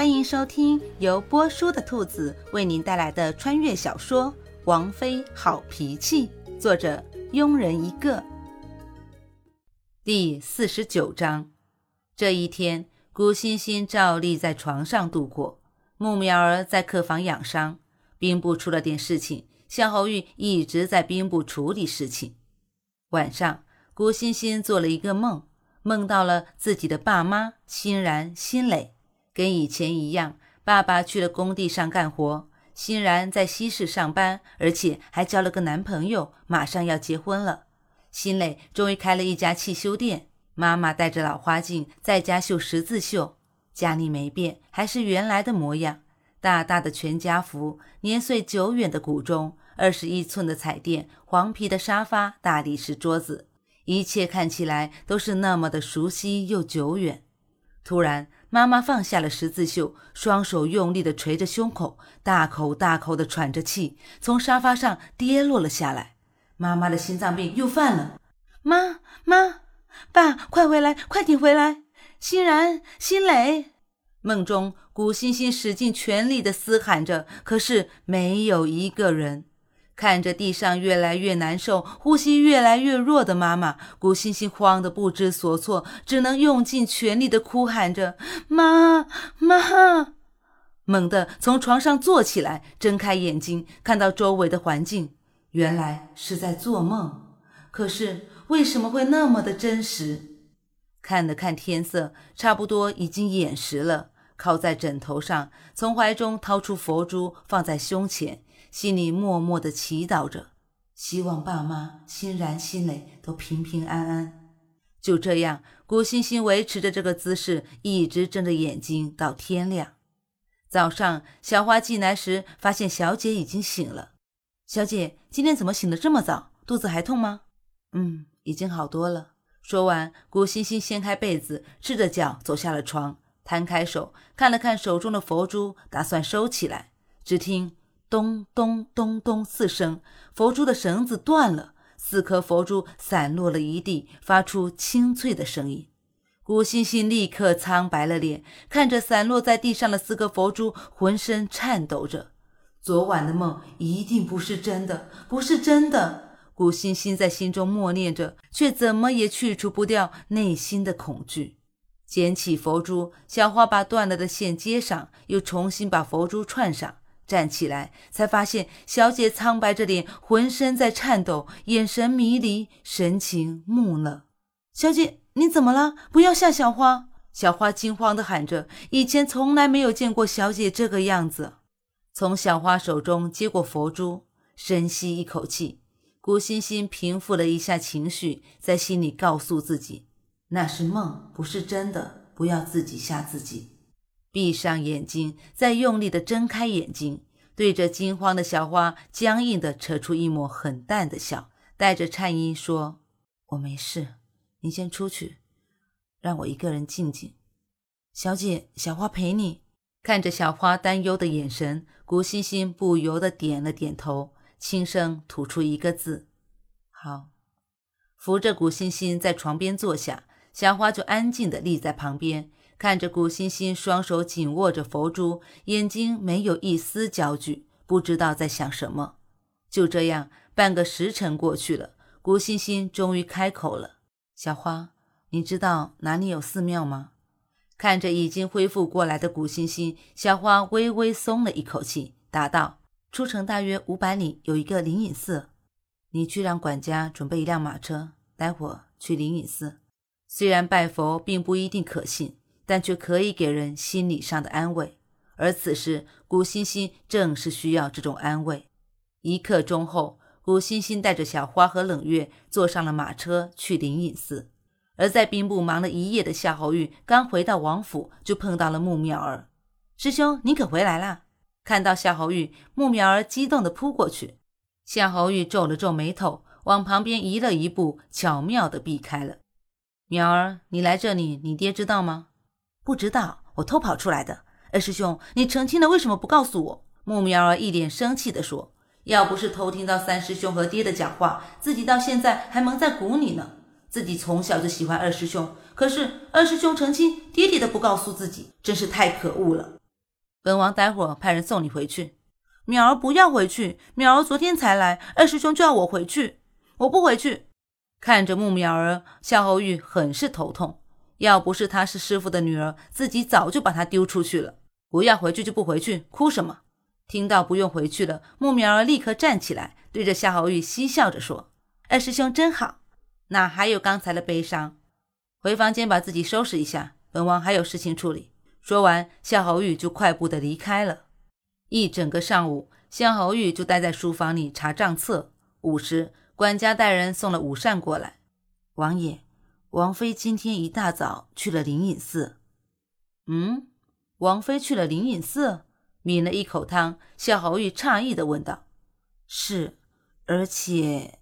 欢迎收听由波叔的兔子为您带来的穿越小说《王妃好脾气》，作者庸人一个。第四十九章，这一天，古欣欣照例在床上度过，木苗儿在客房养伤，兵部出了点事情，夏侯玉一直在兵部处理事情。晚上，古欣欣做了一个梦，梦到了自己的爸妈欣然、欣磊。跟以前一样，爸爸去了工地上干活，欣然在西市上班，而且还交了个男朋友，马上要结婚了。新磊终于开了一家汽修店，妈妈戴着老花镜在家绣十字绣，家里没变，还是原来的模样。大大的全家福，年岁久远的古钟，二十一寸的彩电，黄皮的沙发，大理石桌子，一切看起来都是那么的熟悉又久远。突然。妈妈放下了十字绣，双手用力地捶着胸口，大口大口地喘着气，从沙发上跌落了下来。妈妈的心脏病又犯了。妈妈，爸，快回来，快点回来！欣然，欣磊。梦中，古欣欣使尽全力地嘶喊着，可是没有一个人。看着地上越来越难受、呼吸越来越弱的妈妈，古欣欣慌得不知所措，只能用尽全力地哭喊着：“妈妈！”猛地从床上坐起来，睁开眼睛，看到周围的环境，原来是在做梦。可是为什么会那么的真实？看了看天色，差不多已经眼时了，靠在枕头上，从怀中掏出佛珠，放在胸前。心里默默的祈祷着，希望爸妈欣然、心磊都平平安安。就这样，古欣欣维持着这个姿势，一直睁着眼睛到天亮。早上，小花进来时，发现小姐已经醒了。小姐，今天怎么醒得这么早？肚子还痛吗？嗯，已经好多了。说完，古欣欣掀开被子，赤着脚走下了床，摊开手看了看手中的佛珠，打算收起来。只听。咚咚咚咚四声，佛珠的绳子断了，四颗佛珠散落了一地，发出清脆的声音。古欣欣立刻苍白了脸，看着散落在地上的四颗佛珠，浑身颤抖着。昨晚的梦一定不是真的，不是真的。古欣欣在心中默念着，却怎么也去除不掉内心的恐惧。捡起佛珠，小花把断了的线接上，又重新把佛珠串上。站起来，才发现小姐苍白着脸，浑身在颤抖，眼神迷离，神情木讷。小姐，你怎么了？不要吓小花！小花惊慌地喊着，以前从来没有见过小姐这个样子。从小花手中接过佛珠，深吸一口气，古欣欣平复了一下情绪，在心里告诉自己：那是梦，不是真的，不要自己吓自己。闭上眼睛，再用力的睁开眼睛，对着惊慌的小花，僵硬的扯出一抹很淡的笑，带着颤音说：“我没事，你先出去，让我一个人静静。”小姐，小花陪你。看着小花担忧的眼神，古欣欣不由得点了点头，轻声吐出一个字：“好。”扶着古欣欣在床边坐下，小花就安静的立在旁边。看着古欣欣双手紧握着佛珠，眼睛没有一丝焦距，不知道在想什么。就这样，半个时辰过去了，古欣欣终于开口了：“小花，你知道哪里有寺庙吗？”看着已经恢复过来的古欣欣，小花微微松了一口气，答道：“出城大约五百里有一个灵隐寺，你去让管家准备一辆马车，待会儿去灵隐寺。虽然拜佛并不一定可信。”但却可以给人心理上的安慰，而此时古欣欣正是需要这种安慰。一刻钟后，古欣欣带着小花和冷月坐上了马车去灵隐寺。而在兵部忙了一夜的夏侯玉刚回到王府，就碰到了穆妙儿。师兄，你可回来啦！看到夏侯玉，穆妙儿激动地扑过去。夏侯玉皱了皱眉头，往旁边移了一步，巧妙地避开了。苗儿，你来这里，你爹知道吗？不知道，我偷跑出来的。二师兄，你成亲了，为什么不告诉我？木苗儿一脸生气地说：“要不是偷听到三师兄和爹的讲话，自己到现在还蒙在鼓里呢。自己从小就喜欢二师兄，可是二师兄成亲，爹爹都不告诉自己，真是太可恶了。”本王待会儿派人送你回去。淼儿不要回去，淼儿昨天才来，二师兄就要我回去，我不回去。看着木苗儿，夏侯玉很是头痛。要不是她是师傅的女儿，自己早就把她丢出去了。不要回去就不回去，哭什么？听到不用回去了，穆苗儿立刻站起来，对着夏侯玉嬉笑着说：“二师兄真好，哪还有刚才的悲伤？回房间把自己收拾一下，本王还有事情处理。”说完，夏侯玉就快步的离开了。一整个上午，夏侯玉就待在书房里查账册。午时。管家带人送了午膳过来。王爷，王妃今天一大早去了灵隐寺。嗯，王妃去了灵隐寺，抿了一口汤，夏侯玉诧异的问道：“是，而且……”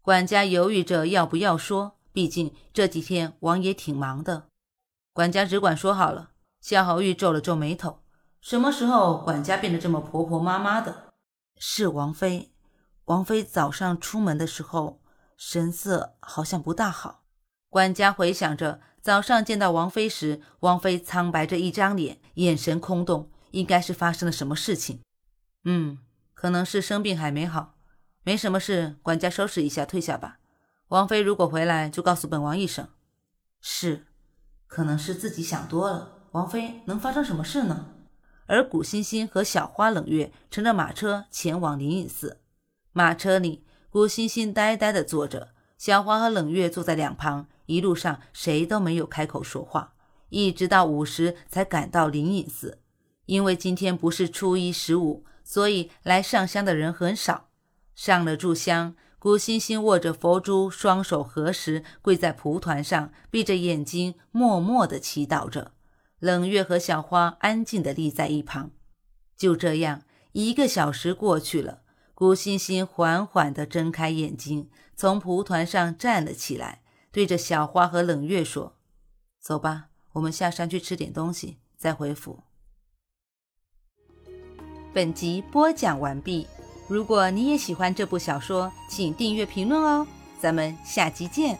管家犹豫着要不要说，毕竟这几天王爷挺忙的。管家只管说好了。夏侯玉皱了皱眉头：“什么时候管家变得这么婆婆妈妈的？”是王妃。王妃早上出门的时候，神色好像不大好。管家回想着早上见到王妃时，王妃苍白着一张脸，眼神空洞，应该是发生了什么事情。嗯，可能是生病还没好，没什么事。管家收拾一下，退下吧。王妃如果回来，就告诉本王一声。是，可能是自己想多了。王妃能发生什么事呢？而古欣欣和小花冷月乘着马车前往灵隐寺。马车里，古欣欣呆呆地坐着，小花和冷月坐在两旁。一路上，谁都没有开口说话，一直到午时才赶到灵隐寺。因为今天不是初一十五，所以来上香的人很少。上了炷香，古欣欣握着佛珠，双手合十，跪在蒲团上，闭着眼睛，默默地祈祷着。冷月和小花安静地立在一旁。就这样，一个小时过去了。古欣欣缓缓地睁开眼睛，从蒲团上站了起来，对着小花和冷月说：“走吧，我们下山去吃点东西，再回府。”本集播讲完毕。如果你也喜欢这部小说，请订阅、评论哦。咱们下集见。